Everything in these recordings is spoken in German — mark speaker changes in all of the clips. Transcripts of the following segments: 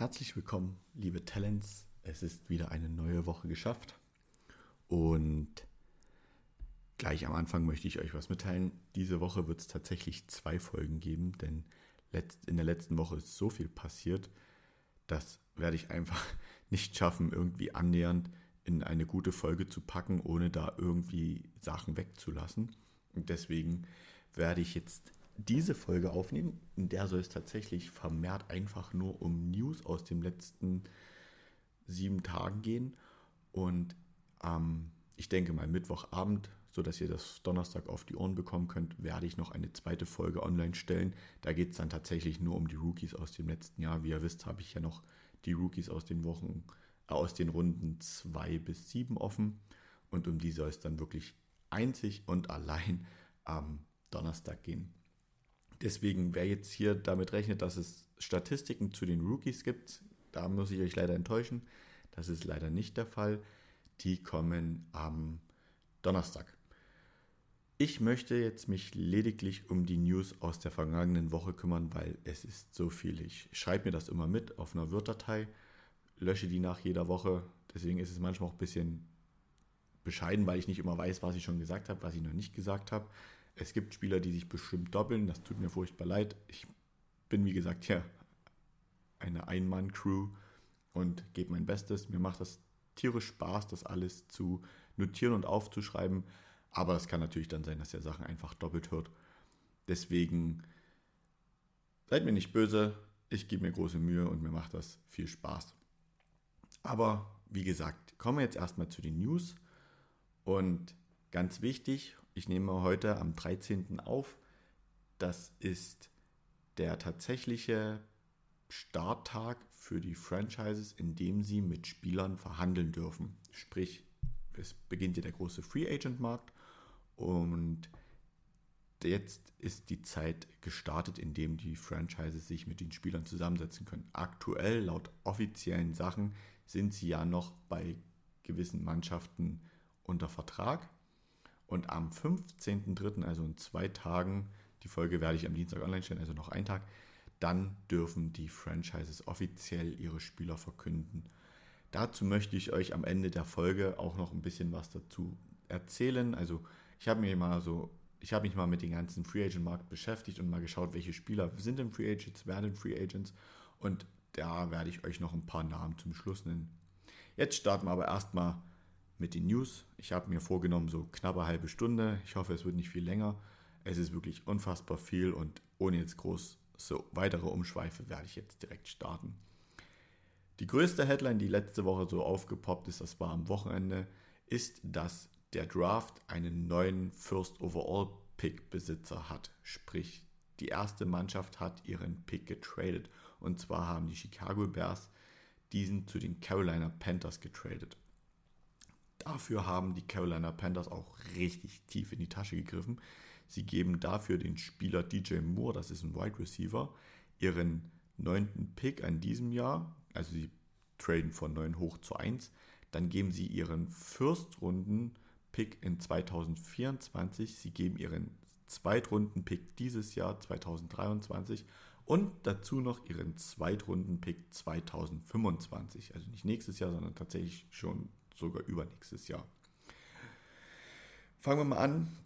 Speaker 1: Herzlich willkommen, liebe Talents. Es ist wieder eine neue Woche geschafft. Und gleich am Anfang möchte ich euch was mitteilen. Diese Woche wird es tatsächlich zwei Folgen geben, denn in der letzten Woche ist so viel passiert, das werde ich einfach nicht schaffen, irgendwie annähernd in eine gute Folge zu packen, ohne da irgendwie Sachen wegzulassen. Und deswegen werde ich jetzt diese Folge aufnehmen. In der soll es tatsächlich vermehrt einfach nur um News aus den letzten sieben Tagen gehen. Und ähm, ich denke mal Mittwochabend, sodass ihr das Donnerstag auf die Ohren bekommen könnt, werde ich noch eine zweite Folge online stellen. Da geht es dann tatsächlich nur um die Rookies aus dem letzten Jahr. Wie ihr wisst, habe ich ja noch die Rookies aus den Wochen, äh, aus den Runden 2 bis 7 offen. Und um die soll es dann wirklich einzig und allein am Donnerstag gehen. Deswegen, wer jetzt hier damit rechnet, dass es Statistiken zu den Rookies gibt, da muss ich euch leider enttäuschen. Das ist leider nicht der Fall. Die kommen am Donnerstag. Ich möchte jetzt mich lediglich um die News aus der vergangenen Woche kümmern, weil es ist so viel. Ich schreibe mir das immer mit auf einer Word-Datei, lösche die nach jeder Woche. Deswegen ist es manchmal auch ein bisschen bescheiden, weil ich nicht immer weiß, was ich schon gesagt habe, was ich noch nicht gesagt habe. Es gibt Spieler, die sich bestimmt doppeln. Das tut mir furchtbar leid. Ich bin, wie gesagt, ja eine Ein-Mann-Crew und gebe mein Bestes. Mir macht das tierisch Spaß, das alles zu notieren und aufzuschreiben. Aber es kann natürlich dann sein, dass ihr Sachen einfach doppelt hört. Deswegen seid mir nicht böse. Ich gebe mir große Mühe und mir macht das viel Spaß. Aber wie gesagt, kommen wir jetzt erstmal zu den News. Und ganz wichtig, ich nehme heute am 13. auf. Das ist der tatsächliche Starttag für die Franchises, in dem sie mit Spielern verhandeln dürfen. Sprich, es beginnt hier der große Free Agent Markt und jetzt ist die Zeit gestartet, in dem die Franchises sich mit den Spielern zusammensetzen können. Aktuell, laut offiziellen Sachen, sind sie ja noch bei gewissen Mannschaften unter Vertrag. Und am 15.03., also in zwei Tagen, die Folge werde ich am Dienstag online stellen, also noch einen Tag, dann dürfen die Franchises offiziell ihre Spieler verkünden. Dazu möchte ich euch am Ende der Folge auch noch ein bisschen was dazu erzählen. Also ich habe mir mal so, ich habe mich mal mit dem ganzen Free Agent Markt beschäftigt und mal geschaut, welche Spieler sind denn Free Agents, werden Free Agents und da werde ich euch noch ein paar Namen zum Schluss nennen. Jetzt starten wir aber erstmal mit den News. Ich habe mir vorgenommen, so knappe halbe Stunde. Ich hoffe, es wird nicht viel länger. Es ist wirklich unfassbar viel und ohne jetzt groß so weitere Umschweife werde ich jetzt direkt starten. Die größte Headline, die letzte Woche so aufgepoppt ist, das war am Wochenende, ist, dass der Draft einen neuen First Overall Pick Besitzer hat. Sprich, die erste Mannschaft hat ihren Pick getradet. Und zwar haben die Chicago Bears diesen zu den Carolina Panthers getradet. Dafür haben die Carolina Panthers auch richtig tief in die Tasche gegriffen. Sie geben dafür den Spieler DJ Moore, das ist ein Wide Receiver, ihren neunten Pick an diesem Jahr. Also sie traden von 9 hoch zu 1. Dann geben sie ihren First-Runden-Pick in 2024. Sie geben ihren Zweitrunden-Pick dieses Jahr 2023 und dazu noch ihren Zweitrunden-Pick 2025. Also nicht nächstes Jahr, sondern tatsächlich schon sogar übernächstes Jahr. Fangen wir mal an,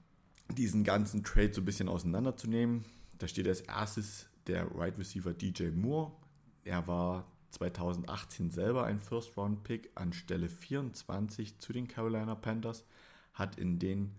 Speaker 1: diesen ganzen Trade so ein bisschen auseinanderzunehmen. Da steht als erstes der Wide right Receiver DJ Moore. Er war 2018 selber ein First-Round-Pick an Stelle 24 zu den Carolina Panthers, hat in den,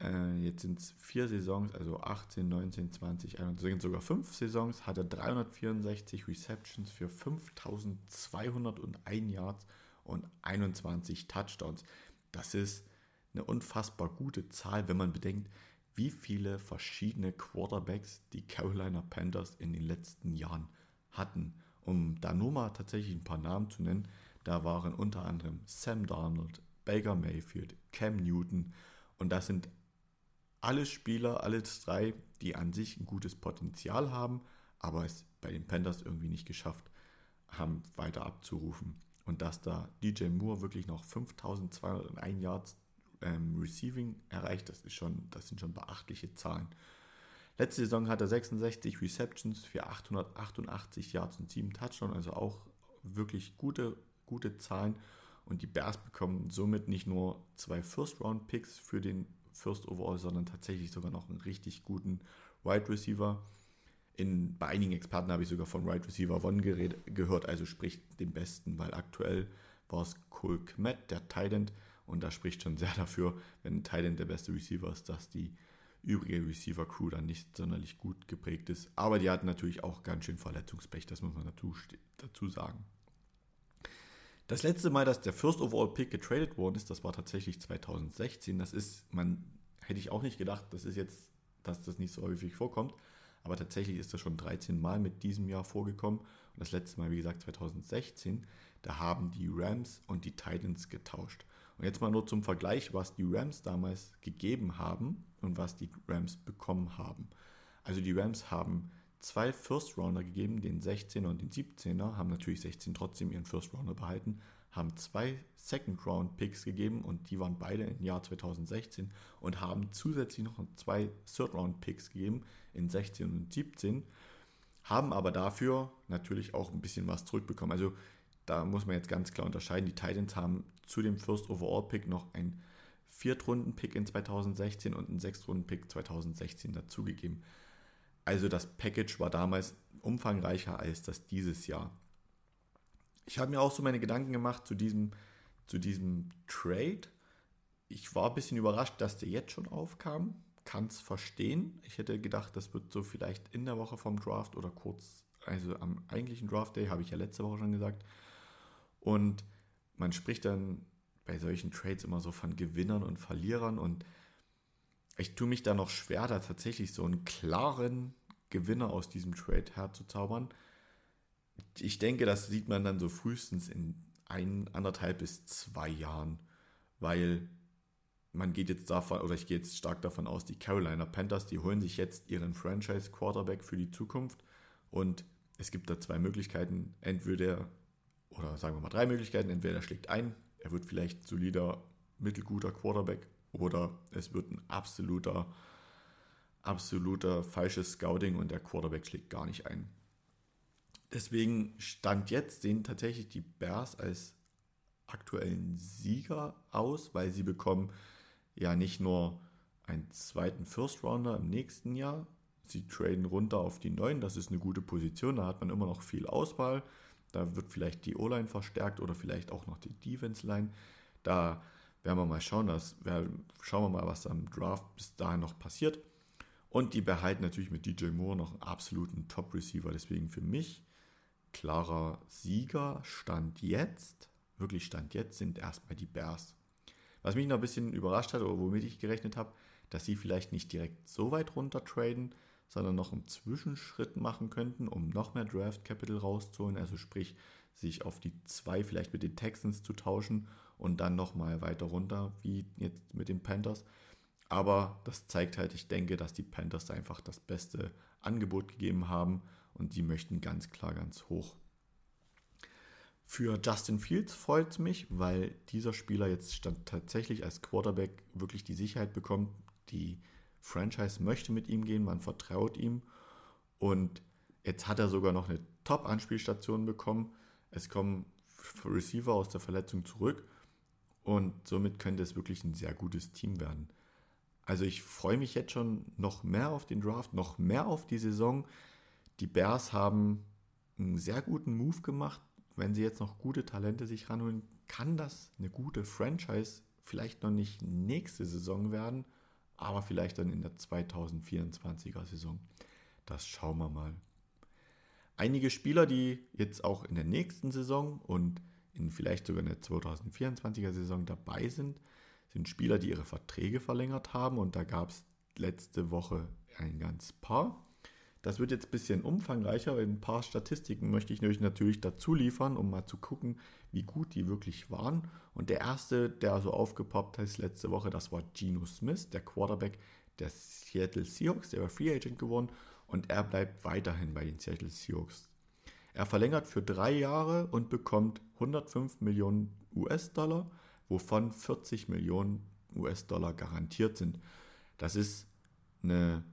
Speaker 1: äh, jetzt sind es vier Saisons, also 18, 19, 20, 21, sogar fünf Saisons, hat er 364 Receptions für 5201 Yards und 21 Touchdowns. Das ist eine unfassbar gute Zahl, wenn man bedenkt, wie viele verschiedene Quarterbacks die Carolina Panthers in den letzten Jahren hatten. Um da nur mal tatsächlich ein paar Namen zu nennen, da waren unter anderem Sam Darnold, Baker Mayfield, Cam Newton und das sind alle Spieler, alle drei, die an sich ein gutes Potenzial haben, aber es bei den Panthers irgendwie nicht geschafft haben, weiter abzurufen. Und dass da DJ Moore wirklich noch 5201 Yards ähm, Receiving erreicht, das, ist schon, das sind schon beachtliche Zahlen. Letzte Saison hat er 66 Receptions für 888 Yards und 7 Touchdowns, also auch wirklich gute, gute Zahlen. Und die Bears bekommen somit nicht nur zwei First-Round-Picks für den First Overall, sondern tatsächlich sogar noch einen richtig guten Wide Receiver. In, bei einigen Experten habe ich sogar von Wide Receiver One gered, gehört, also sprich den besten, weil aktuell war es Cole Kmet, der Titan, und da spricht schon sehr dafür, wenn ein Titan der beste Receiver ist, dass die übrige Receiver-Crew dann nicht sonderlich gut geprägt ist. Aber die hatten natürlich auch ganz schön Verletzungspech, das muss man dazu, dazu sagen. Das letzte Mal, dass der First Overall Pick getradet worden ist, das war tatsächlich 2016. Das ist, man hätte ich auch nicht gedacht, das ist jetzt, dass das nicht so häufig vorkommt. Aber tatsächlich ist das schon 13 Mal mit diesem Jahr vorgekommen. Und das letzte Mal, wie gesagt, 2016, da haben die Rams und die Titans getauscht. Und jetzt mal nur zum Vergleich, was die Rams damals gegeben haben und was die Rams bekommen haben. Also die Rams haben zwei First Rounder gegeben, den 16er und den 17er, haben natürlich 16 trotzdem ihren First Rounder behalten, haben zwei Second Round Picks gegeben und die waren beide im Jahr 2016 und haben zusätzlich noch zwei Third Round Picks gegeben in 16 und 17, haben aber dafür natürlich auch ein bisschen was zurückbekommen. Also da muss man jetzt ganz klar unterscheiden. Die Titans haben zu dem First Overall Pick noch ein Viertrunden-Pick in 2016 und einen Sechstrunden-Pick 2016 dazugegeben. Also das Package war damals umfangreicher als das dieses Jahr. Ich habe mir auch so meine Gedanken gemacht zu diesem, zu diesem Trade. Ich war ein bisschen überrascht, dass der jetzt schon aufkam. Kann es verstehen. Ich hätte gedacht, das wird so vielleicht in der Woche vom Draft oder kurz, also am eigentlichen Draft Day, habe ich ja letzte Woche schon gesagt. Und man spricht dann bei solchen Trades immer so von Gewinnern und Verlierern und ich tue mich da noch schwer, da tatsächlich so einen klaren Gewinner aus diesem Trade herzuzaubern. Ich denke, das sieht man dann so frühestens in ein, anderthalb bis zwei Jahren, weil man geht jetzt davon, oder ich gehe jetzt stark davon aus, die Carolina Panthers, die holen sich jetzt ihren Franchise Quarterback für die Zukunft und es gibt da zwei Möglichkeiten. Entweder oder sagen wir mal drei Möglichkeiten. Entweder er schlägt ein, er wird vielleicht solider, mittelguter Quarterback oder es wird ein absoluter, absoluter falsches Scouting und der Quarterback schlägt gar nicht ein. Deswegen stand jetzt sehen tatsächlich die Bears als aktuellen Sieger aus, weil sie bekommen ja nicht nur einen zweiten First Rounder im nächsten Jahr, sie traden runter auf die neuen, das ist eine gute Position, da hat man immer noch viel Auswahl. Da wird vielleicht die O-Line verstärkt oder vielleicht auch noch die Defense-Line. Da werden wir mal schauen. Das, schauen wir mal, was am Draft bis dahin noch passiert. Und die behalten natürlich mit DJ Moore noch einen absoluten Top-Receiver. Deswegen für mich klarer Sieger Stand jetzt, wirklich Stand jetzt, sind erstmal die Bears. Was mich noch ein bisschen überrascht hat oder womit ich gerechnet habe, dass sie vielleicht nicht direkt so weit runter traden, sondern noch einen Zwischenschritt machen könnten, um noch mehr Draft Capital rauszuholen. Also sprich, sich auf die zwei vielleicht mit den Texans zu tauschen und dann nochmal weiter runter, wie jetzt mit den Panthers. Aber das zeigt halt, ich denke, dass die Panthers einfach das beste Angebot gegeben haben und die möchten ganz klar ganz hoch. Für Justin Fields freut es mich, weil dieser Spieler jetzt tatsächlich als Quarterback wirklich die Sicherheit bekommt, die Franchise möchte mit ihm gehen, man vertraut ihm. Und jetzt hat er sogar noch eine Top-Anspielstation bekommen. Es kommen Receiver aus der Verletzung zurück und somit könnte es wirklich ein sehr gutes Team werden. Also ich freue mich jetzt schon noch mehr auf den Draft, noch mehr auf die Saison. Die Bears haben einen sehr guten Move gemacht. Wenn sie jetzt noch gute Talente sich ranholen, kann das eine gute Franchise vielleicht noch nicht nächste Saison werden, aber vielleicht dann in der 2024er Saison. Das schauen wir mal. Einige Spieler, die jetzt auch in der nächsten Saison und in vielleicht sogar in der 2024er Saison dabei sind, sind Spieler, die ihre Verträge verlängert haben und da gab es letzte Woche ein ganz paar. Das wird jetzt ein bisschen umfangreicher. Ein paar Statistiken möchte ich euch natürlich dazu liefern, um mal zu gucken, wie gut die wirklich waren. Und der erste, der so aufgepoppt ist letzte Woche, das war Geno Smith, der Quarterback der Seattle Seahawks. Der war Free Agent geworden und er bleibt weiterhin bei den Seattle Seahawks. Er verlängert für drei Jahre und bekommt 105 Millionen US-Dollar, wovon 40 Millionen US-Dollar garantiert sind. Das ist eine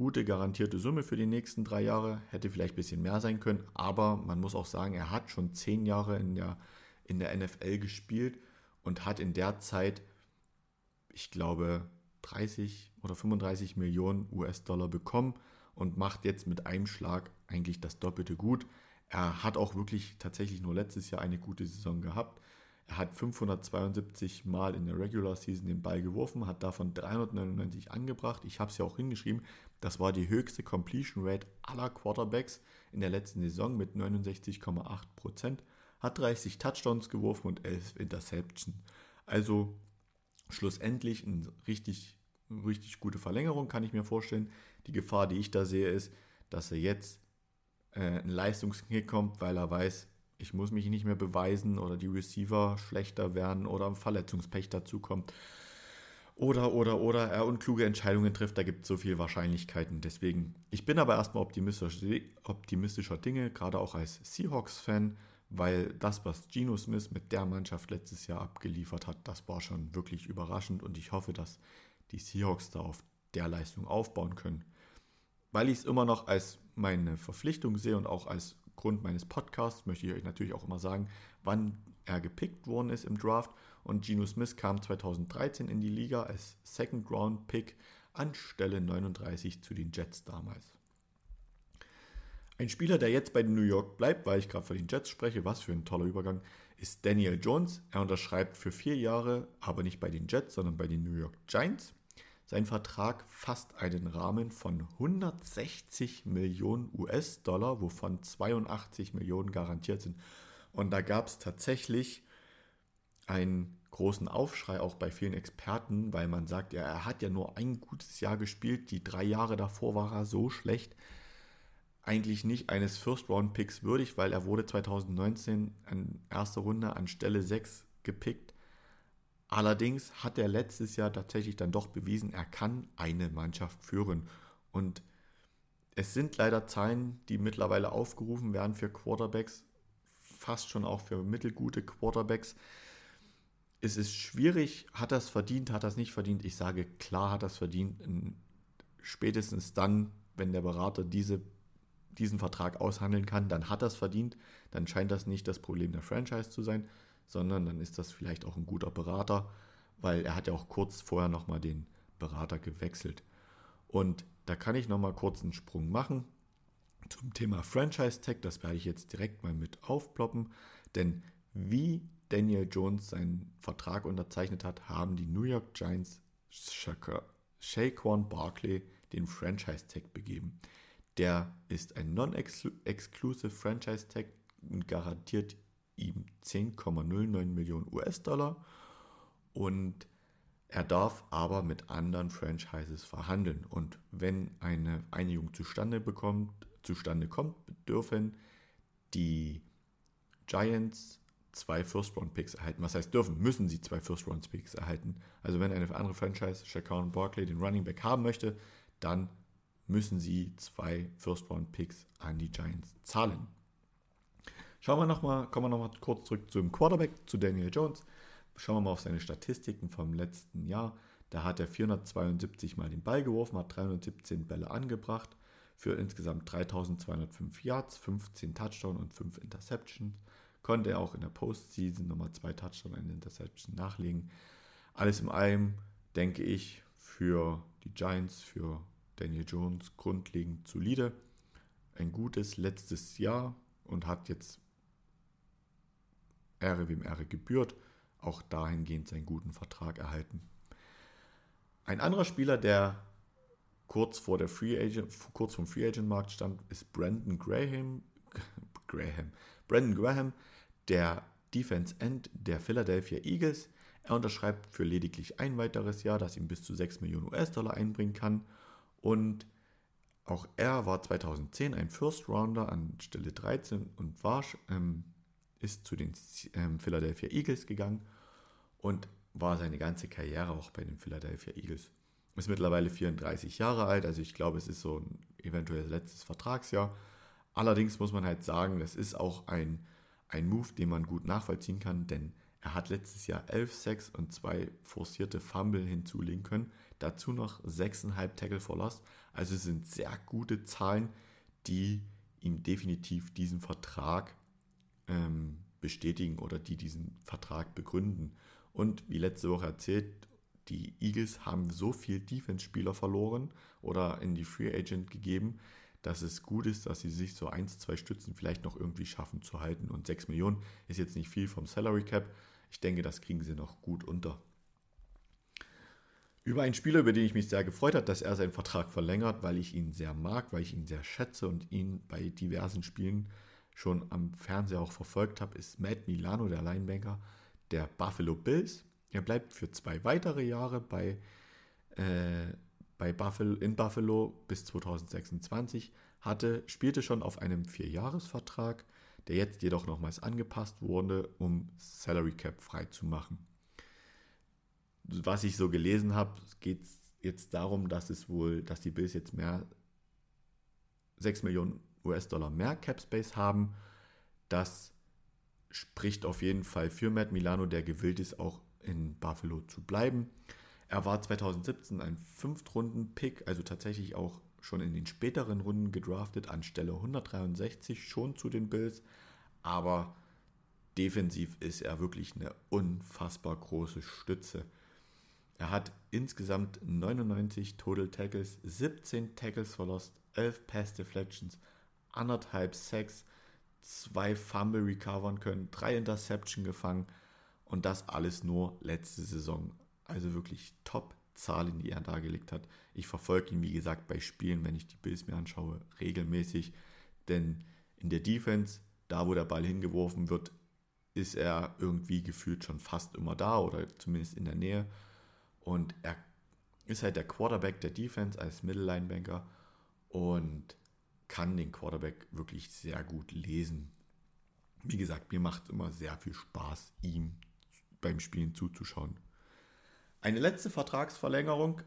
Speaker 1: gute garantierte Summe für die nächsten drei Jahre. Hätte vielleicht ein bisschen mehr sein können, aber man muss auch sagen, er hat schon zehn Jahre in der, in der NFL gespielt und hat in der Zeit, ich glaube, 30 oder 35 Millionen US-Dollar bekommen und macht jetzt mit einem Schlag eigentlich das Doppelte gut. Er hat auch wirklich tatsächlich nur letztes Jahr eine gute Saison gehabt. Hat 572 Mal in der Regular Season den Ball geworfen, hat davon 399 angebracht. Ich habe es ja auch hingeschrieben, das war die höchste Completion Rate aller Quarterbacks in der letzten Saison mit 69,8%. Hat 30 Touchdowns geworfen und 11 Interceptions. Also schlussendlich eine richtig, richtig gute Verlängerung, kann ich mir vorstellen. Die Gefahr, die ich da sehe, ist, dass er jetzt äh, ein Leistungsknick kommt, weil er weiß, ich muss mich nicht mehr beweisen oder die Receiver schlechter werden oder ein Verletzungspech dazukommt. Oder, oder, oder er unkluge Entscheidungen trifft, da gibt es so viele Wahrscheinlichkeiten. Deswegen, ich bin aber erstmal optimistischer, optimistischer Dinge, gerade auch als Seahawks-Fan, weil das, was Geno Smith mit der Mannschaft letztes Jahr abgeliefert hat, das war schon wirklich überraschend und ich hoffe, dass die Seahawks da auf der Leistung aufbauen können. Weil ich es immer noch als meine Verpflichtung sehe und auch als Grund meines Podcasts möchte ich euch natürlich auch immer sagen, wann er gepickt worden ist im Draft. Und Geno Smith kam 2013 in die Liga als Second Round Pick an Stelle 39 zu den Jets damals. Ein Spieler, der jetzt bei den New York bleibt, weil ich gerade von den Jets spreche, was für ein toller Übergang, ist Daniel Jones. Er unterschreibt für vier Jahre, aber nicht bei den Jets, sondern bei den New York Giants. Sein Vertrag fasst einen Rahmen von 160 Millionen US-Dollar, wovon 82 Millionen garantiert sind. Und da gab es tatsächlich einen großen Aufschrei auch bei vielen Experten, weil man sagt, ja, er hat ja nur ein gutes Jahr gespielt, die drei Jahre davor war er so schlecht. Eigentlich nicht eines First-Round-Picks würdig, weil er wurde 2019 in erster Runde an Stelle 6 gepickt Allerdings hat er letztes Jahr tatsächlich dann doch bewiesen, er kann eine Mannschaft führen. Und es sind leider Zahlen, die mittlerweile aufgerufen werden für Quarterbacks, fast schon auch für mittelgute Quarterbacks. Es ist schwierig, hat es verdient, hat es nicht verdient. Ich sage klar, hat es verdient. Spätestens dann, wenn der Berater diese, diesen Vertrag aushandeln kann, dann hat es verdient. Dann scheint das nicht das Problem der Franchise zu sein sondern dann ist das vielleicht auch ein guter Berater, weil er hat ja auch kurz vorher nochmal den Berater gewechselt. Und da kann ich nochmal kurz einen Sprung machen zum Thema Franchise Tag. Das werde ich jetzt direkt mal mit aufploppen, denn wie Daniel Jones seinen Vertrag unterzeichnet hat, haben die New York Giants Shaquan Barkley den Franchise Tag begeben. Der ist ein non-exclusive Franchise Tag und garantiert ihm 10,09 Millionen US-Dollar und er darf aber mit anderen Franchises verhandeln. Und wenn eine Einigung zustande, bekommt, zustande kommt, dürfen die Giants zwei First-Round-Picks erhalten. Was heißt dürfen? Müssen sie zwei First-Round-Picks erhalten. Also wenn eine andere Franchise, Shaquan Barkley, den Running Back haben möchte, dann müssen sie zwei First-Round-Picks an die Giants zahlen. Schauen wir nochmal, kommen wir nochmal kurz zurück zum Quarterback, zu Daniel Jones. Schauen wir mal auf seine Statistiken vom letzten Jahr. Da hat er 472 Mal den Ball geworfen, hat 317 Bälle angebracht für insgesamt 3205 Yards, 15 Touchdowns und 5 Interceptions. Konnte er auch in der Postseason nochmal zwei Touchdowns und eine Interception nachlegen. Alles in allem denke ich für die Giants, für Daniel Jones grundlegend solide. Ein gutes letztes Jahr und hat jetzt Ehre wem Ehre gebührt, auch dahingehend seinen guten Vertrag erhalten. Ein anderer Spieler, der kurz vor der Free Agent, kurz vom Free Agent Markt stand, ist Brandon Graham, Graham, Brandon Graham, der Defense End der Philadelphia Eagles. Er unterschreibt für lediglich ein weiteres Jahr, das ihm bis zu 6 Millionen US-Dollar einbringen kann. Und auch er war 2010 ein First Rounder an Stelle 13 und war ähm, ist zu den ähm, Philadelphia Eagles gegangen und war seine ganze Karriere auch bei den Philadelphia Eagles. Ist mittlerweile 34 Jahre alt, also ich glaube, es ist so ein eventuell letztes Vertragsjahr. Allerdings muss man halt sagen, das ist auch ein, ein Move, den man gut nachvollziehen kann, denn er hat letztes Jahr 11 Sacks und zwei forcierte Fumble hinzulegen können. Dazu noch 6,5 Tackle for Loss. Also es sind sehr gute Zahlen, die ihm definitiv diesen Vertrag ähm, bestätigen oder die diesen Vertrag begründen. Und wie letzte Woche erzählt, die Eagles haben so viel Defense-Spieler verloren oder in die Free Agent gegeben, dass es gut ist, dass sie sich so eins, zwei Stützen vielleicht noch irgendwie schaffen zu halten. Und 6 Millionen ist jetzt nicht viel vom Salary Cap. Ich denke, das kriegen sie noch gut unter. Über einen Spieler, über den ich mich sehr gefreut habe, dass er seinen Vertrag verlängert, weil ich ihn sehr mag, weil ich ihn sehr schätze und ihn bei diversen Spielen schon am Fernseher auch verfolgt habe, ist Matt Milano, der Linebanker der Buffalo Bills. Er bleibt für zwei weitere Jahre bei, äh, bei Buffalo, in Buffalo bis 2026, hatte, spielte schon auf einem Vierjahresvertrag, der jetzt jedoch nochmals angepasst wurde, um Salary Cap frei zu machen was ich so gelesen habe, geht es jetzt darum, dass es wohl, dass die Bills jetzt mehr 6 Millionen US-Dollar mehr Cap Space haben. Das spricht auf jeden Fall für Matt Milano, der gewillt ist, auch in Buffalo zu bleiben. Er war 2017 ein Fünftrunden-Pick, also tatsächlich auch schon in den späteren Runden gedraftet, anstelle 163 schon zu den Bills. Aber defensiv ist er wirklich eine unfassbar große Stütze. Er hat insgesamt 99 Total Tackles, 17 Tackles verlost, 11 Pass Deflections, anderthalb Sacks, zwei Fumble recovern können, drei Interception gefangen und das alles nur letzte Saison. Also wirklich Top-Zahlen, die er dargelegt hat. Ich verfolge ihn, wie gesagt, bei Spielen, wenn ich die Bills mir anschaue, regelmäßig, denn in der Defense, da wo der Ball hingeworfen wird, ist er irgendwie gefühlt schon fast immer da oder zumindest in der Nähe. Und er ist halt der Quarterback der Defense als Mittellinebanker und kann den Quarterback wirklich sehr gut lesen. Wie gesagt, mir macht immer sehr viel Spaß, ihm beim Spielen zuzuschauen. Eine letzte Vertragsverlängerung,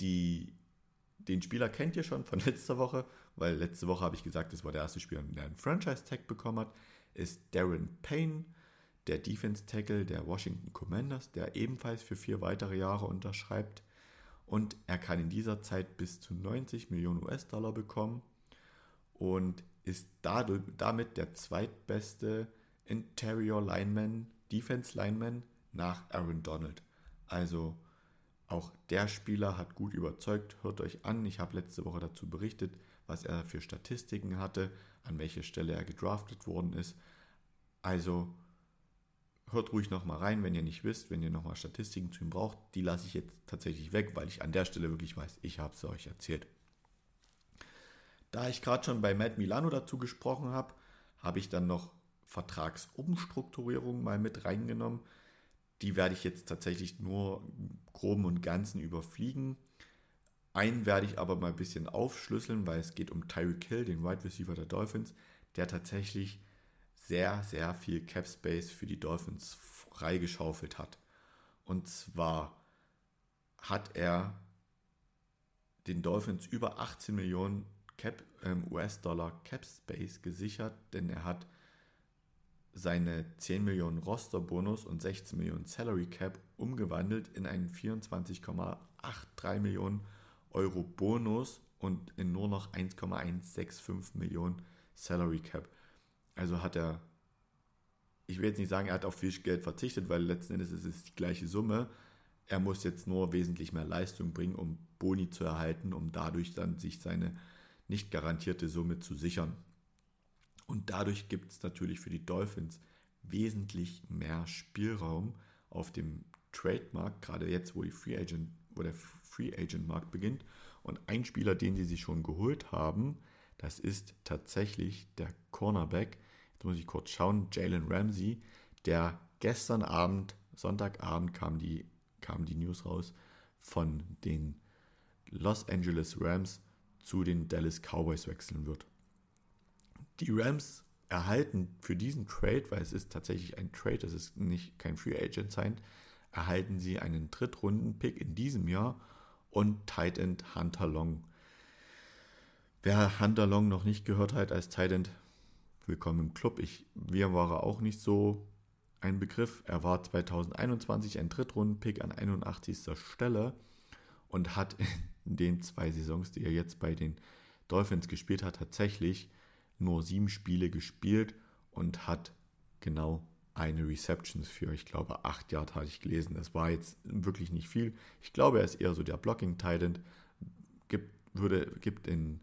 Speaker 1: die den Spieler kennt ihr schon von letzter Woche, weil letzte Woche habe ich gesagt, das war der erste Spieler, der einen Franchise-Tag bekommen hat, ist Darren Payne der Defense Tackle der Washington Commanders, der ebenfalls für vier weitere Jahre unterschreibt. Und er kann in dieser Zeit bis zu 90 Millionen US-Dollar bekommen und ist damit der zweitbeste Interior Lineman, Defense Lineman nach Aaron Donald. Also auch der Spieler hat gut überzeugt. Hört euch an, ich habe letzte Woche dazu berichtet, was er für Statistiken hatte, an welcher Stelle er gedraftet worden ist. Also hört ruhig nochmal rein, wenn ihr nicht wisst, wenn ihr nochmal Statistiken zu ihm braucht. Die lasse ich jetzt tatsächlich weg, weil ich an der Stelle wirklich weiß, ich habe es euch erzählt. Da ich gerade schon bei Matt Milano dazu gesprochen habe, habe ich dann noch Vertragsumstrukturierung mal mit reingenommen. Die werde ich jetzt tatsächlich nur groben und ganzen überfliegen. Einen werde ich aber mal ein bisschen aufschlüsseln, weil es geht um Tyreek Hill, den Wide Receiver der Dolphins, der tatsächlich sehr, sehr viel Cap Space für die Dolphins freigeschaufelt hat. Und zwar hat er den Dolphins über 18 Millionen ähm, US-Dollar Cap Space gesichert, denn er hat seine 10 Millionen Roster-Bonus und 16 Millionen Salary Cap umgewandelt in einen 24,83 Millionen Euro Bonus und in nur noch 1,165 Millionen Salary Cap. Also hat er, ich will jetzt nicht sagen, er hat auf viel Geld verzichtet, weil letzten Endes ist es die gleiche Summe. Er muss jetzt nur wesentlich mehr Leistung bringen, um Boni zu erhalten, um dadurch dann sich seine nicht garantierte Summe zu sichern. Und dadurch gibt es natürlich für die Dolphins wesentlich mehr Spielraum auf dem Trademark, gerade jetzt, wo, die Free Agent, wo der Free Agent Markt beginnt. Und ein Spieler, den sie sich schon geholt haben, das ist tatsächlich der Cornerback. Jetzt muss ich kurz schauen. Jalen Ramsey, der gestern Abend, Sonntagabend kam die, kam die News raus von den Los Angeles Rams zu den Dallas Cowboys wechseln wird. Die Rams erhalten für diesen Trade, weil es ist tatsächlich ein Trade, es ist nicht kein Free Agent sein, erhalten sie einen Drittrunden-Pick in diesem Jahr und Tight End Hunter Long. Wer Hunter Long noch nicht gehört hat als Titan, willkommen im Club. Ich, mir war auch nicht so ein Begriff. Er war 2021 ein Drittrunden-Pick an 81. Stelle und hat in den zwei Saisons, die er jetzt bei den Dolphins gespielt hat, tatsächlich nur sieben Spiele gespielt und hat genau eine Receptions für, ich glaube, acht Yard hatte ich gelesen. Das war jetzt wirklich nicht viel. Ich glaube, er ist eher so der Blocking-Titan. Gibt, würde, gibt in,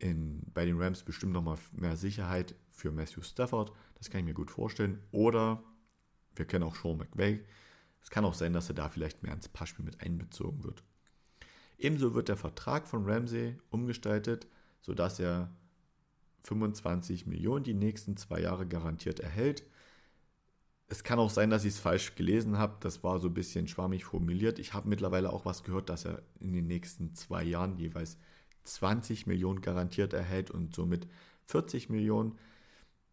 Speaker 1: in, bei den Rams bestimmt nochmal mehr Sicherheit für Matthew Stafford. Das kann ich mir gut vorstellen. Oder wir kennen auch Sean McVay. Es kann auch sein, dass er da vielleicht mehr ins Passspiel mit einbezogen wird. Ebenso wird der Vertrag von Ramsey umgestaltet, sodass er 25 Millionen die nächsten zwei Jahre garantiert erhält. Es kann auch sein, dass ich es falsch gelesen habe. Das war so ein bisschen schwammig formuliert. Ich habe mittlerweile auch was gehört, dass er in den nächsten zwei Jahren jeweils 20 Millionen garantiert erhält und somit 40 Millionen.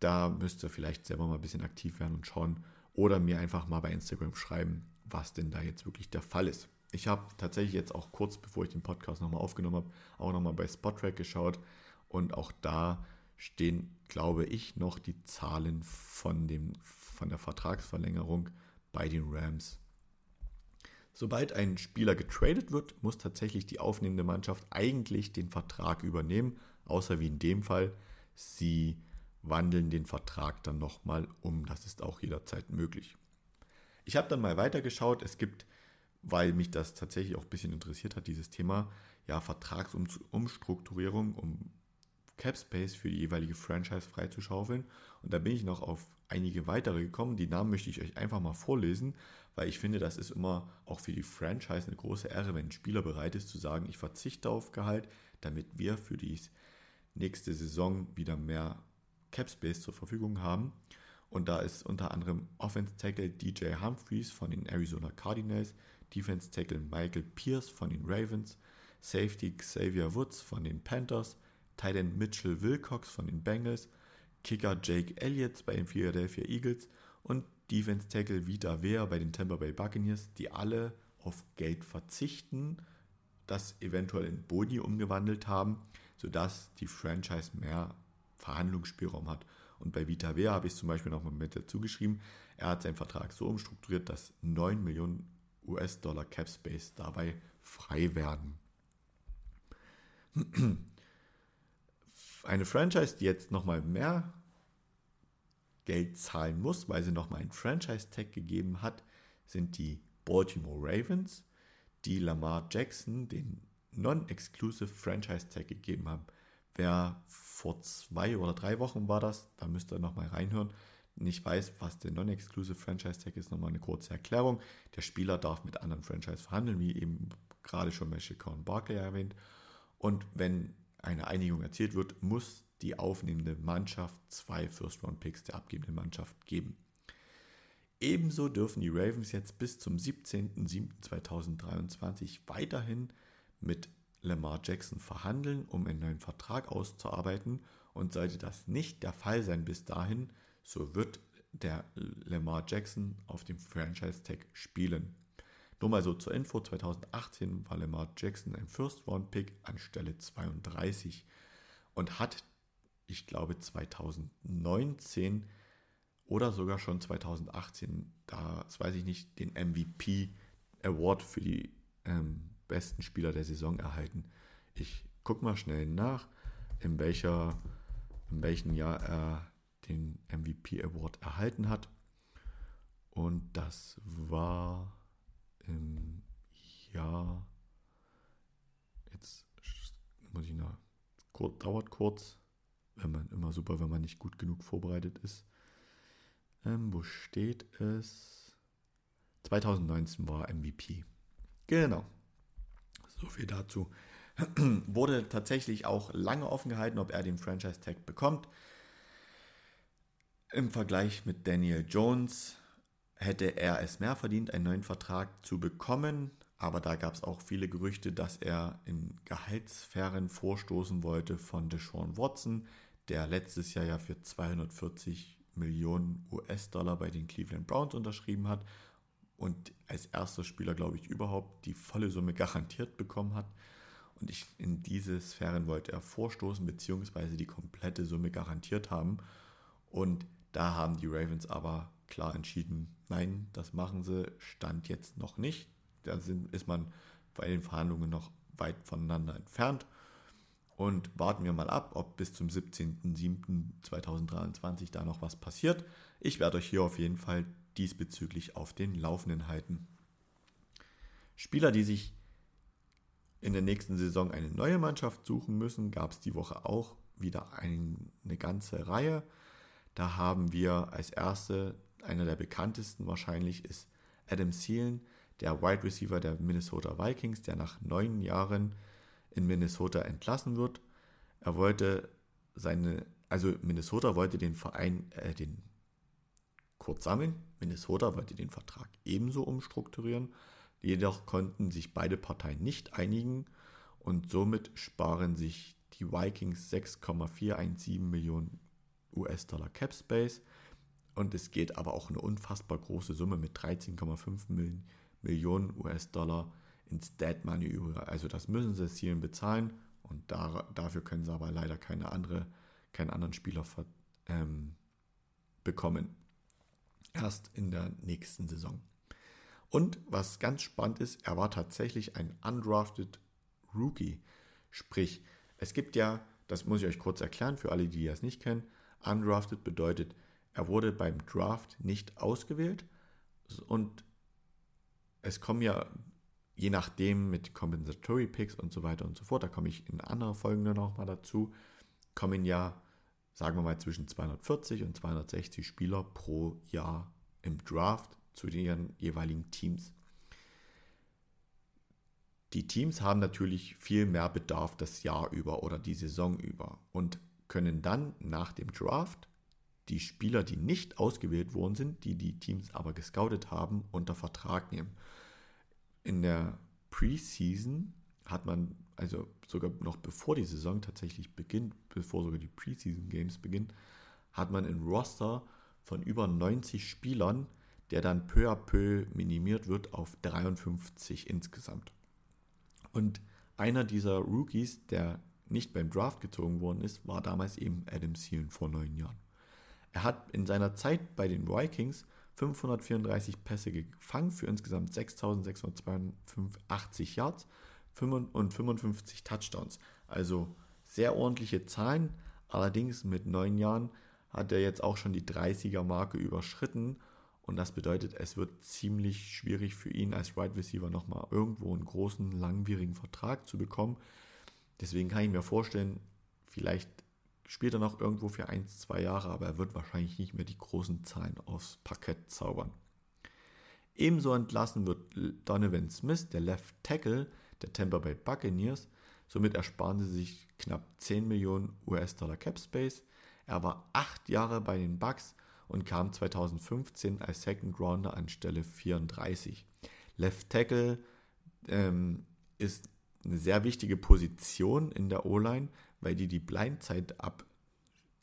Speaker 1: Da müsst ihr vielleicht selber mal ein bisschen aktiv werden und schauen oder mir einfach mal bei Instagram schreiben, was denn da jetzt wirklich der Fall ist. Ich habe tatsächlich jetzt auch kurz bevor ich den Podcast nochmal aufgenommen habe, auch nochmal bei Spottrack geschaut und auch da stehen, glaube ich, noch die Zahlen von, dem, von der Vertragsverlängerung bei den Rams. Sobald ein Spieler getradet wird, muss tatsächlich die aufnehmende Mannschaft eigentlich den Vertrag übernehmen, außer wie in dem Fall, sie wandeln den Vertrag dann nochmal um. Das ist auch jederzeit möglich. Ich habe dann mal weitergeschaut. Es gibt, weil mich das tatsächlich auch ein bisschen interessiert hat, dieses Thema, ja, Vertragsumstrukturierung, um Cap Space für die jeweilige Franchise freizuschaufeln. Und da bin ich noch auf einige weitere gekommen. Die Namen möchte ich euch einfach mal vorlesen, weil ich finde, das ist immer auch für die Franchise eine große Ehre, wenn ein Spieler bereit ist zu sagen, ich verzichte auf Gehalt, damit wir für die nächste Saison wieder mehr Cap Space zur Verfügung haben. Und da ist unter anderem Offense Tackle DJ Humphreys von den Arizona Cardinals, Defense Tackle Michael Pierce von den Ravens, Safety Xavier Woods von den Panthers, Tight Mitchell Wilcox von den Bengals, Kicker Jake Elliott bei den Philadelphia Eagles und Defense Tackle Vita Wea bei den Tampa Bay Buccaneers, die alle auf Geld verzichten, das eventuell in Boni umgewandelt haben, sodass die Franchise mehr Verhandlungsspielraum hat. Und bei Vita Vea habe ich zum Beispiel nochmal mit dazu geschrieben, er hat seinen Vertrag so umstrukturiert, dass 9 Millionen US-Dollar Cap Space dabei frei werden. Eine Franchise, die jetzt nochmal mehr Geld zahlen muss, weil sie nochmal einen Franchise-Tag gegeben hat, sind die Baltimore Ravens, die Lamar Jackson den Non-Exclusive Franchise-Tag gegeben haben. Wer vor zwei oder drei Wochen war das, da müsst ihr nochmal reinhören, nicht weiß, was der Non-Exclusive Franchise Tag ist, nochmal eine kurze Erklärung. Der Spieler darf mit anderen Franchise verhandeln, wie eben gerade schon bei Chacon Barkley erwähnt. Und wenn eine Einigung erzielt wird, muss die aufnehmende Mannschaft zwei First-Round-Picks der abgebenden Mannschaft geben. Ebenso dürfen die Ravens jetzt bis zum 17.07.2023 weiterhin mit Lamar Jackson verhandeln, um einen neuen Vertrag auszuarbeiten. Und sollte das nicht der Fall sein bis dahin, so wird der Lamar Jackson auf dem Franchise Tag spielen. Nur mal so zur Info, 2018 war Lamar Jackson ein First-Round-Pick an Stelle 32 und hat, ich glaube, 2019 oder sogar schon 2018, da, das weiß ich nicht, den MVP Award für die ähm, besten Spieler der Saison erhalten. Ich gucke mal schnell nach, in, welcher, in welchem Jahr er den MVP Award erhalten hat. Und das war im Jahr, jetzt muss ich noch, dauert kurz, wenn man immer super, wenn man nicht gut genug vorbereitet ist. Ähm, wo steht es? 2019 war MVP. Genau. So viel dazu. Wurde tatsächlich auch lange offen gehalten, ob er den Franchise Tag bekommt. Im Vergleich mit Daniel Jones hätte er es mehr verdient, einen neuen Vertrag zu bekommen. Aber da gab es auch viele Gerüchte, dass er in Gehaltssphären vorstoßen wollte von Deshaun Watson, der letztes Jahr ja für 240 Millionen US-Dollar bei den Cleveland Browns unterschrieben hat und als erster Spieler, glaube ich, überhaupt die volle Summe garantiert bekommen hat. Und ich, in diese Sphären wollte er vorstoßen, beziehungsweise die komplette Summe garantiert haben. Und da haben die Ravens aber klar entschieden, nein, das machen sie, stand jetzt noch nicht. Da sind, ist man bei den Verhandlungen noch weit voneinander entfernt. Und warten wir mal ab, ob bis zum 17.07.2023 da noch was passiert. Ich werde euch hier auf jeden Fall diesbezüglich auf den Laufenden halten. Spieler, die sich in der nächsten Saison eine neue Mannschaft suchen müssen, gab es die Woche auch wieder ein, eine ganze Reihe. Da haben wir als erste, einer der bekanntesten wahrscheinlich, ist Adam Thielen, der Wide Receiver der Minnesota Vikings, der nach neun Jahren in Minnesota entlassen wird. Er wollte seine, also Minnesota wollte den Verein, äh, den kurz sammeln. Minnesota wollte den Vertrag ebenso umstrukturieren. Jedoch konnten sich beide Parteien nicht einigen und somit sparen sich die Vikings 6,417 Millionen US-Dollar Cap Space und es geht aber auch eine unfassbar große Summe mit 13,5 Millionen US-Dollar ins Dead Money über. Also das müssen sie es hier bezahlen und da, dafür können sie aber leider keine andere, keinen anderen Spieler ähm, bekommen. Erst in der nächsten Saison. Und was ganz spannend ist, er war tatsächlich ein undrafted Rookie. Sprich, es gibt ja, das muss ich euch kurz erklären für alle, die das nicht kennen, undrafted bedeutet, er wurde beim Draft nicht ausgewählt und es kommen ja, je nachdem mit Compensatory Picks und so weiter und so fort, da komme ich in anderen Folgen nochmal dazu, kommen ja, sagen wir mal, zwischen 240 und 260 Spieler pro Jahr im Draft zu ihren jeweiligen Teams. Die Teams haben natürlich viel mehr Bedarf das Jahr über oder die Saison über und können dann nach dem Draft die Spieler, die nicht ausgewählt worden sind, die die Teams aber gescoutet haben, unter Vertrag nehmen. In der Preseason hat man, also sogar noch bevor die Saison tatsächlich beginnt, bevor sogar die Preseason Games beginnen, hat man ein Roster von über 90 Spielern, der dann peu à peu minimiert wird auf 53 insgesamt. Und einer dieser Rookies, der nicht beim Draft gezogen worden ist, war damals eben Adam Thielen vor neun Jahren. Er hat in seiner Zeit bei den Vikings 534 Pässe gefangen für insgesamt 6.682 Yards und 55 Touchdowns. Also sehr ordentliche Zahlen. Allerdings mit neun Jahren hat er jetzt auch schon die 30er-Marke überschritten. Und das bedeutet, es wird ziemlich schwierig für ihn als Wide right Receiver nochmal irgendwo einen großen, langwierigen Vertrag zu bekommen. Deswegen kann ich mir vorstellen, vielleicht spielt er noch irgendwo für ein, zwei Jahre, aber er wird wahrscheinlich nicht mehr die großen Zahlen aufs Parkett zaubern. Ebenso entlassen wird Donovan Smith, der Left Tackle der Tampa Bay Buccaneers. Somit ersparen sie sich knapp 10 Millionen US-Dollar Cap Space. Er war acht Jahre bei den Bucks und kam 2015 als Second Rounder an Stelle 34. Left Tackle ähm, ist eine sehr wichtige Position in der O-Line, weil die die Blindzeit ab,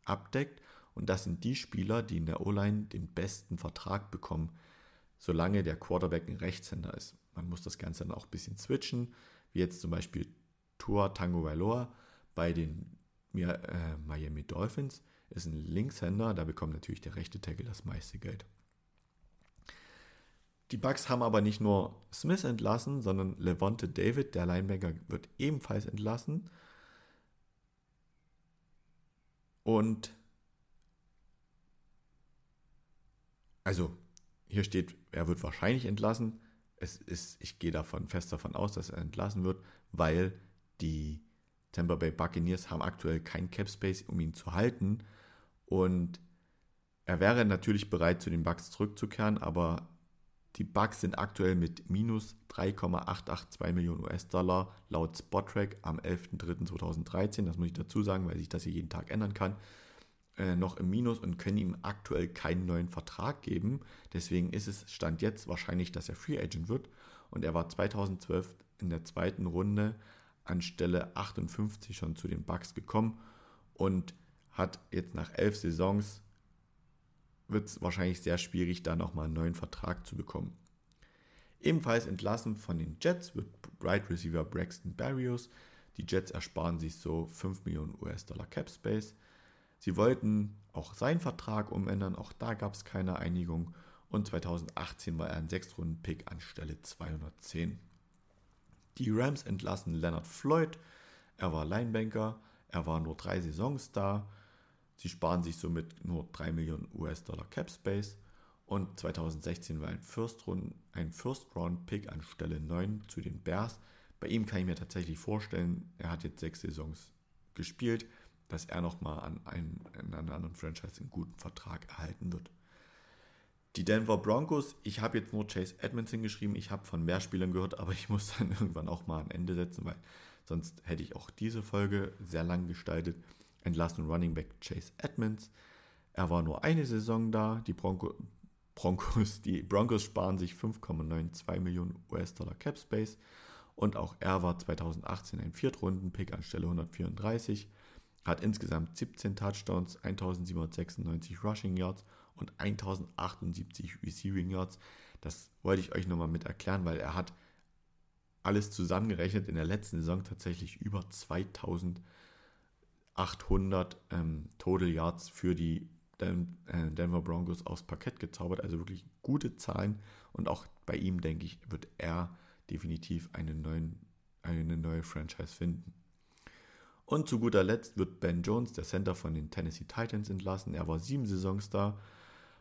Speaker 1: abdeckt und das sind die Spieler, die in der O-Line den besten Vertrag bekommen, solange der Quarterback ein Rechtshänder ist. Man muss das Ganze dann auch ein bisschen switchen, wie jetzt zum Beispiel Tua Tango Valoa bei den äh, Miami Dolphins ist ein Linkshänder, da bekommt natürlich der rechte Tackle das meiste Geld. Die Bucks haben aber nicht nur Smith entlassen, sondern Levante David, der Linebacker, wird ebenfalls entlassen. Und also hier steht, er wird wahrscheinlich entlassen. Es ist, ich gehe davon fest davon aus, dass er entlassen wird, weil die Tampa Bay Buccaneers haben aktuell kein Cap Space, um ihn zu halten. Und er wäre natürlich bereit, zu den Bucks zurückzukehren, aber die Bucks sind aktuell mit minus 3,882 Millionen US-Dollar laut Spottrack am 11.03.2013, das muss ich dazu sagen, weil sich das hier jeden Tag ändern kann, äh, noch im Minus und können ihm aktuell keinen neuen Vertrag geben. Deswegen ist es Stand jetzt wahrscheinlich, dass er Free Agent wird. Und er war 2012 in der zweiten Runde an Stelle 58 schon zu den Bucks gekommen und hat jetzt nach elf Saisons wird es wahrscheinlich sehr schwierig, da nochmal einen neuen Vertrag zu bekommen. Ebenfalls entlassen von den Jets wird Right Receiver Braxton Barrios. Die Jets ersparen sich so 5 Millionen US-Dollar Cap Space. Sie wollten auch seinen Vertrag umändern, auch da gab es keine Einigung. Und 2018 war er ein 6-Runden-Pick an Stelle 210. Die Rams entlassen Leonard Floyd. Er war Linebanker. Er war nur drei Saisons da. Sie sparen sich somit nur 3 Millionen US-Dollar Cap Space. Und 2016 war ein First-Round-Pick First an Stelle 9 zu den Bears. Bei ihm kann ich mir tatsächlich vorstellen, er hat jetzt sechs Saisons gespielt, dass er nochmal an, einen, an einer anderen Franchise einen guten Vertrag erhalten wird. Die Denver Broncos, ich habe jetzt nur Chase Edmonds geschrieben, ich habe von mehr Spielern gehört, aber ich muss dann irgendwann auch mal ein Ende setzen, weil sonst hätte ich auch diese Folge sehr lang gestaltet. Entlassen Running Back Chase Edmonds. Er war nur eine Saison da. Die Bronco, Broncos, die Broncos sparen sich 5,92 Millionen US-Dollar Cap Space. Und auch er war 2018 ein Viertrunden-Pick anstelle 134. Hat insgesamt 17 Touchdowns, 1796 Rushing Yards und 1078 Receiving Yards. Das wollte ich euch nochmal mit erklären, weil er hat alles zusammengerechnet in der letzten Saison tatsächlich über 2800 ähm, Total Yards für die äh, Denver Broncos aufs Parkett gezaubert. Also wirklich gute Zahlen. Und auch bei ihm, denke ich, wird er definitiv einen neuen, eine neue Franchise finden. Und zu guter Letzt wird Ben Jones, der Center von den Tennessee Titans, entlassen. Er war sieben Saisons da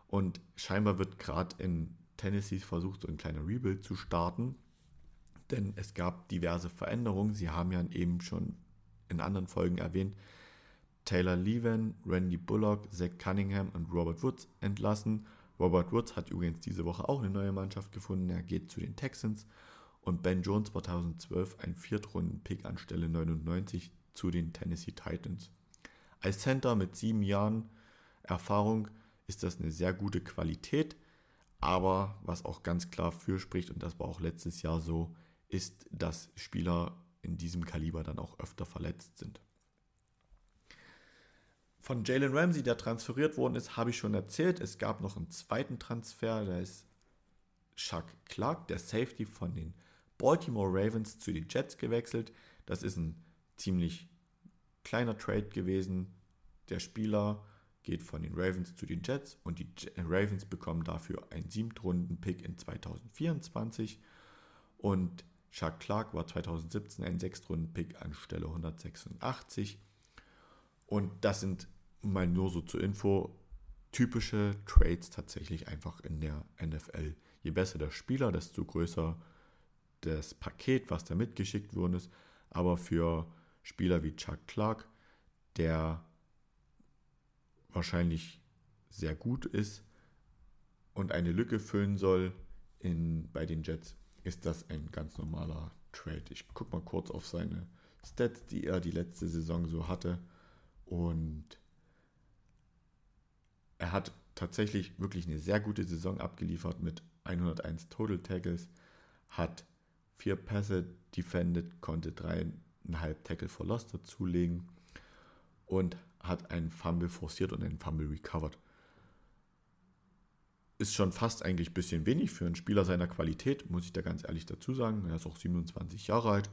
Speaker 1: und scheinbar wird gerade in Tennessee versucht, so ein kleiner Rebuild zu starten. Denn es gab diverse Veränderungen. Sie haben ja eben schon in anderen Folgen erwähnt, Taylor Levan, Randy Bullock, Zach Cunningham und Robert Woods entlassen. Robert Woods hat übrigens diese Woche auch eine neue Mannschaft gefunden. Er geht zu den Texans. Und Ben Jones war 2012 ein Viertrunden-Pick an Stelle 99 zu den Tennessee Titans. Als Center mit sieben Jahren Erfahrung ist das eine sehr gute Qualität. Aber was auch ganz klar für spricht, und das war auch letztes Jahr so, ist, dass Spieler in diesem Kaliber dann auch öfter verletzt sind. Von Jalen Ramsey, der transferiert worden ist, habe ich schon erzählt. Es gab noch einen zweiten Transfer, da ist Chuck Clark, der Safety von den Baltimore Ravens zu den Jets gewechselt. Das ist ein ziemlich kleiner Trade gewesen. Der Spieler geht von den Ravens zu den Jets und die Ravens bekommen dafür einen Siebtrunden-Pick in 2024. Und Chuck Clark war 2017 ein Sechstrunden-Pick an Stelle 186. Und das sind mal nur so zur Info typische Trades tatsächlich einfach in der NFL. Je besser der Spieler, desto größer das Paket, was da mitgeschickt worden ist. Aber für Spieler wie Chuck Clark, der wahrscheinlich sehr gut ist und eine Lücke füllen soll in, bei den Jets, ist das ein ganz normaler Trade. Ich gucke mal kurz auf seine Stats, die er die letzte Saison so hatte. Und er hat tatsächlich wirklich eine sehr gute Saison abgeliefert mit 101 Total Tackles, hat vier Pässe defended, konnte dreieinhalb Tackle for Loss dazulegen und hat einen Fumble forciert und einen Fumble recovered. Ist schon fast eigentlich ein bisschen wenig für einen Spieler seiner Qualität, muss ich da ganz ehrlich dazu sagen. Er ist auch 27 Jahre alt,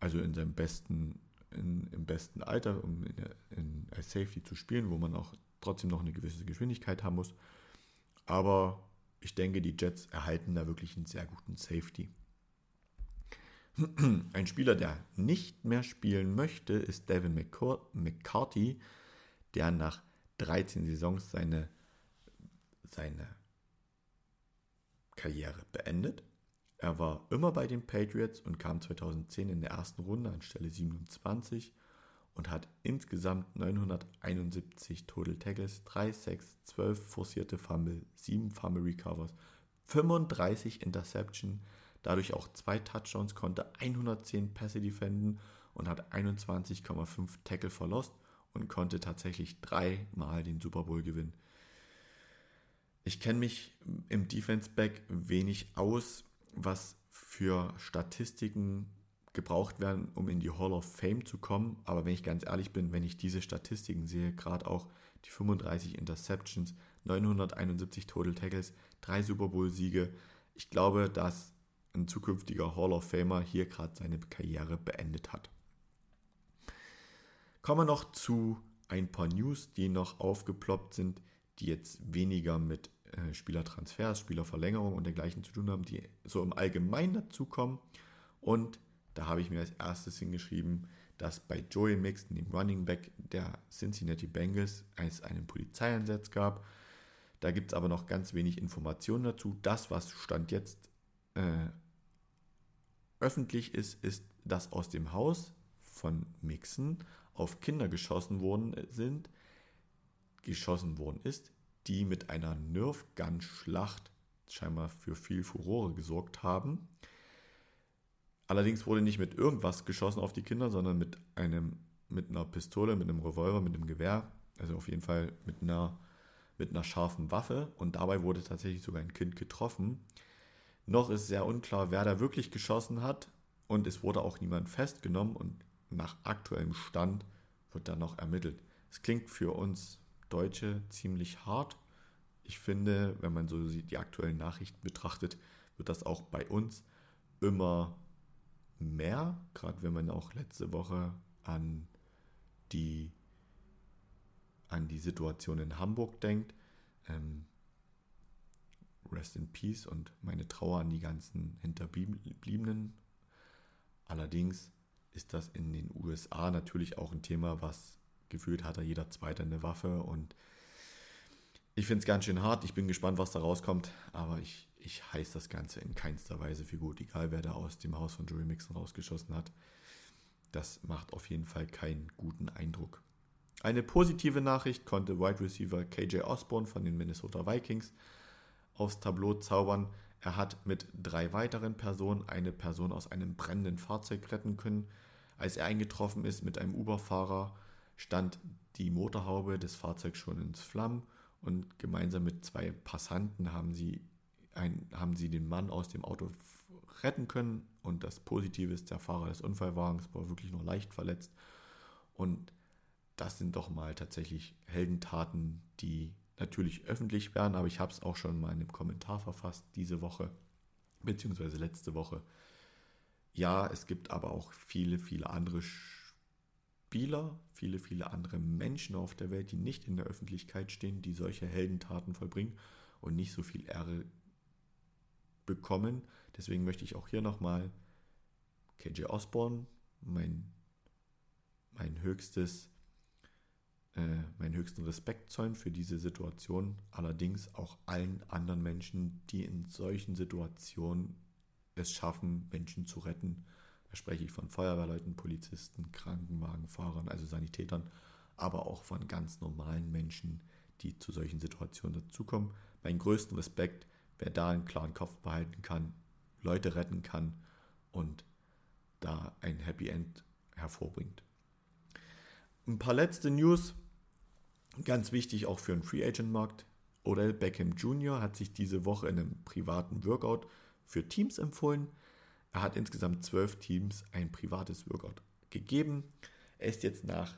Speaker 1: also in seinem besten, in, im besten Alter, um in, in, als Safety zu spielen, wo man auch trotzdem noch eine gewisse Geschwindigkeit haben muss. Aber ich denke, die Jets erhalten da wirklich einen sehr guten Safety. Ein Spieler, der nicht mehr spielen möchte, ist Devin McCarthy, der nach 13 Saisons seine, seine Karriere beendet. Er war immer bei den Patriots und kam 2010 in der ersten Runde an Stelle 27 und hat insgesamt 971 Total Tackles, 3 Sacks, 12 forcierte Fumble, 7 Fumble Recovers, 35 Interception, dadurch auch zwei Touchdowns, konnte 110 Pässe defenden und hat 21,5 Tackle verlost und konnte tatsächlich dreimal den Super Bowl gewinnen. Ich kenne mich im Defense Back wenig aus, was für Statistiken gebraucht werden, um in die Hall of Fame zu kommen. Aber wenn ich ganz ehrlich bin, wenn ich diese Statistiken sehe, gerade auch die 35 Interceptions, 971 Total Tackles, drei Super Bowl-Siege, ich glaube, dass ein zukünftiger Hall of Famer hier gerade seine Karriere beendet hat. Kommen wir noch zu ein paar News, die noch aufgeploppt sind, die jetzt weniger mit äh, Spielertransfers, Spielerverlängerung und dergleichen zu tun haben, die so im Allgemeinen dazukommen. Und Da habe ich mir als erstes hingeschrieben, dass bei Joey Mixon, dem Running Back der Cincinnati Bengals, es einen Polizeieinsatz gab. Da gibt es aber noch ganz wenig Informationen dazu. Das, was Stand jetzt äh, öffentlich ist, ist, dass aus dem Haus von Mixon auf Kinder geschossen worden sind, geschossen worden ist, die mit einer Nerf Gun Schlacht scheinbar für viel Furore gesorgt haben. Allerdings wurde nicht mit irgendwas geschossen auf die Kinder, sondern mit einem mit einer Pistole, mit einem Revolver, mit einem Gewehr, also auf jeden Fall mit einer mit einer scharfen Waffe und dabei wurde tatsächlich sogar ein Kind getroffen. Noch ist sehr unklar, wer da wirklich geschossen hat und es wurde auch niemand festgenommen und nach aktuellem Stand wird da noch ermittelt. Es klingt für uns Deutsche ziemlich hart. Ich finde, wenn man so die aktuellen Nachrichten betrachtet, wird das auch bei uns immer mehr, gerade wenn man auch letzte Woche an die, an die Situation in Hamburg denkt. Ähm, Rest in Peace und meine Trauer an die ganzen Hinterbliebenen. Allerdings ist das in den USA natürlich auch ein Thema, was gefühlt hat da jeder Zweite eine Waffe und ich finde es ganz schön hart. Ich bin gespannt, was da rauskommt, aber ich, ich heiße das Ganze in keinster Weise für gut, egal wer da aus dem Haus von Joey Mixon rausgeschossen hat. Das macht auf jeden Fall keinen guten Eindruck. Eine positive Nachricht konnte Wide Receiver KJ Osborne von den Minnesota Vikings aufs Tableau zaubern. Er hat mit drei weiteren Personen eine Person aus einem brennenden Fahrzeug retten können. Als er eingetroffen ist mit einem Uber-Fahrer, stand die Motorhaube des Fahrzeugs schon ins Flammen und gemeinsam mit zwei Passanten haben sie, ein, haben sie den Mann aus dem Auto retten können. Und das Positive ist, der Fahrer des Unfallwagens war wirklich nur leicht verletzt. Und das sind doch mal tatsächlich Heldentaten, die natürlich öffentlich werden, aber ich habe es auch schon mal in einem Kommentar verfasst diese Woche, beziehungsweise letzte Woche. Ja, es gibt aber auch viele, viele andere Spieler, viele, viele andere Menschen auf der Welt, die nicht in der Öffentlichkeit stehen, die solche Heldentaten vollbringen und nicht so viel Ehre bekommen. Deswegen möchte ich auch hier nochmal KJ Osborne, mein, mein höchstes äh, meinen höchsten Respekt zollen für diese Situation, allerdings auch allen anderen Menschen, die in solchen Situationen es schaffen, Menschen zu retten. Da spreche ich von Feuerwehrleuten, Polizisten, Krankenwagenfahrern, also Sanitätern, aber auch von ganz normalen Menschen, die zu solchen Situationen dazukommen. Meinen größten Respekt, wer da einen klaren Kopf behalten kann, Leute retten kann und da ein Happy End hervorbringt. Ein paar letzte News. Ganz wichtig auch für den Free Agent Markt. Odell Beckham Jr. hat sich diese Woche in einem privaten Workout für Teams empfohlen. Er hat insgesamt zwölf Teams ein privates Workout gegeben. Er ist jetzt nach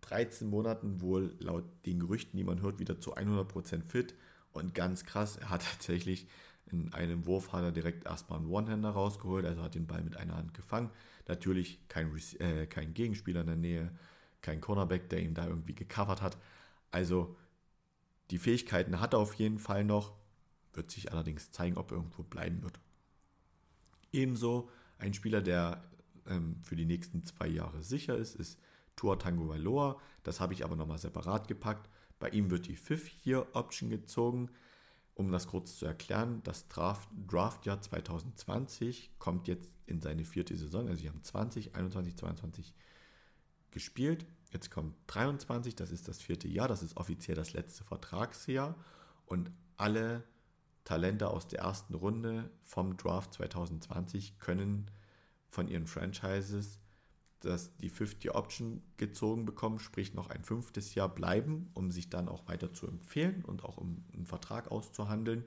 Speaker 1: 13 Monaten wohl laut den Gerüchten, die man hört, wieder zu 100% fit. Und ganz krass, er hat tatsächlich in einem Wurf hat er direkt erstmal einen One-Hander rausgeholt, also hat den Ball mit einer Hand gefangen. Natürlich kein, äh, kein Gegenspieler in der Nähe, kein Cornerback, der ihn da irgendwie gecovert hat. Also die Fähigkeiten hat er auf jeden Fall noch, wird sich allerdings zeigen, ob er irgendwo bleiben wird. Ebenso ein Spieler, der ähm, für die nächsten zwei Jahre sicher ist, ist Tua Tango Valoa. Das habe ich aber nochmal separat gepackt. Bei ihm wird die Fifth-Year-Option gezogen. Um das kurz zu erklären, das Draft, Draftjahr 2020 kommt jetzt in seine vierte Saison. Also sie haben 20, 21, 22 gespielt. Jetzt kommt 23, das ist das vierte Jahr, das ist offiziell das letzte Vertragsjahr und alle Talente aus der ersten Runde vom Draft 2020 können von ihren Franchises das, die 50 Option gezogen bekommen, sprich noch ein fünftes Jahr bleiben, um sich dann auch weiter zu empfehlen und auch um einen Vertrag auszuhandeln.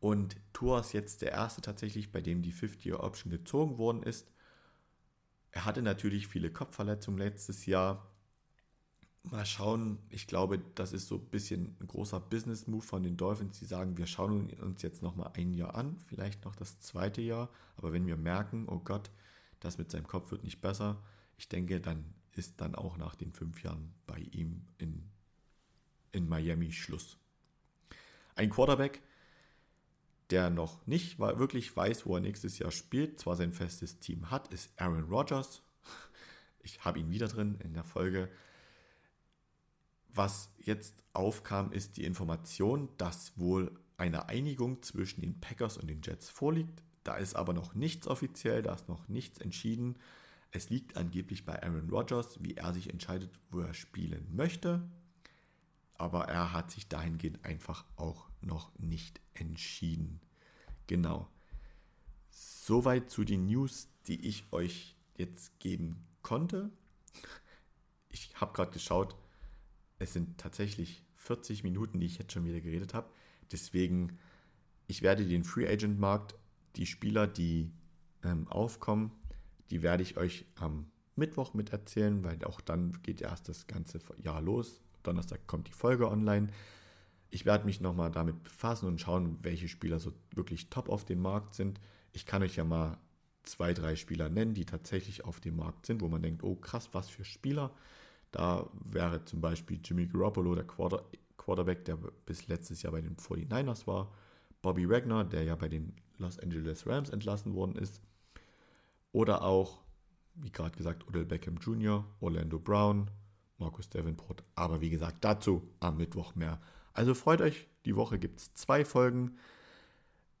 Speaker 1: Und Tour ist jetzt der erste tatsächlich, bei dem die 50 Option gezogen worden ist. Er hatte natürlich viele Kopfverletzungen letztes Jahr. Mal schauen, ich glaube, das ist so ein bisschen ein großer Business-Move von den Dolphins. Die sagen, wir schauen uns jetzt nochmal ein Jahr an, vielleicht noch das zweite Jahr. Aber wenn wir merken, oh Gott, das mit seinem Kopf wird nicht besser, ich denke, dann ist dann auch nach den fünf Jahren bei ihm in, in Miami Schluss. Ein Quarterback, der noch nicht wirklich weiß, wo er nächstes Jahr spielt, zwar sein festes Team hat, ist Aaron Rodgers. Ich habe ihn wieder drin in der Folge. Was jetzt aufkam, ist die Information, dass wohl eine Einigung zwischen den Packers und den Jets vorliegt. Da ist aber noch nichts offiziell, da ist noch nichts entschieden. Es liegt angeblich bei Aaron Rodgers, wie er sich entscheidet, wo er spielen möchte. Aber er hat sich dahingehend einfach auch noch nicht entschieden. Genau. Soweit zu den News, die ich euch jetzt geben konnte. Ich habe gerade geschaut, es sind tatsächlich 40 Minuten, die ich jetzt schon wieder geredet habe. Deswegen, ich werde den Free Agent Markt, die Spieler, die ähm, aufkommen, die werde ich euch am Mittwoch mit erzählen, weil auch dann geht erst das ganze Jahr los. Donnerstag kommt die Folge online. Ich werde mich nochmal damit befassen und schauen, welche Spieler so wirklich top auf dem Markt sind. Ich kann euch ja mal zwei, drei Spieler nennen, die tatsächlich auf dem Markt sind, wo man denkt, oh krass, was für Spieler. Da wäre zum Beispiel Jimmy Garoppolo, der Quarter Quarterback, der bis letztes Jahr bei den 49ers war. Bobby Wagner, der ja bei den Los Angeles Rams entlassen worden ist. Oder auch, wie gerade gesagt, Odell Beckham Jr., Orlando Brown, Marcus Davenport. Aber wie gesagt, dazu am Mittwoch mehr. Also freut euch, die Woche gibt es zwei Folgen.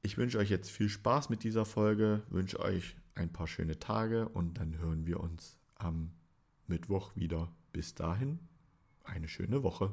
Speaker 1: Ich wünsche euch jetzt viel Spaß mit dieser Folge, wünsche euch ein paar schöne Tage und dann hören wir uns am Mittwoch wieder. Bis dahin, eine schöne Woche.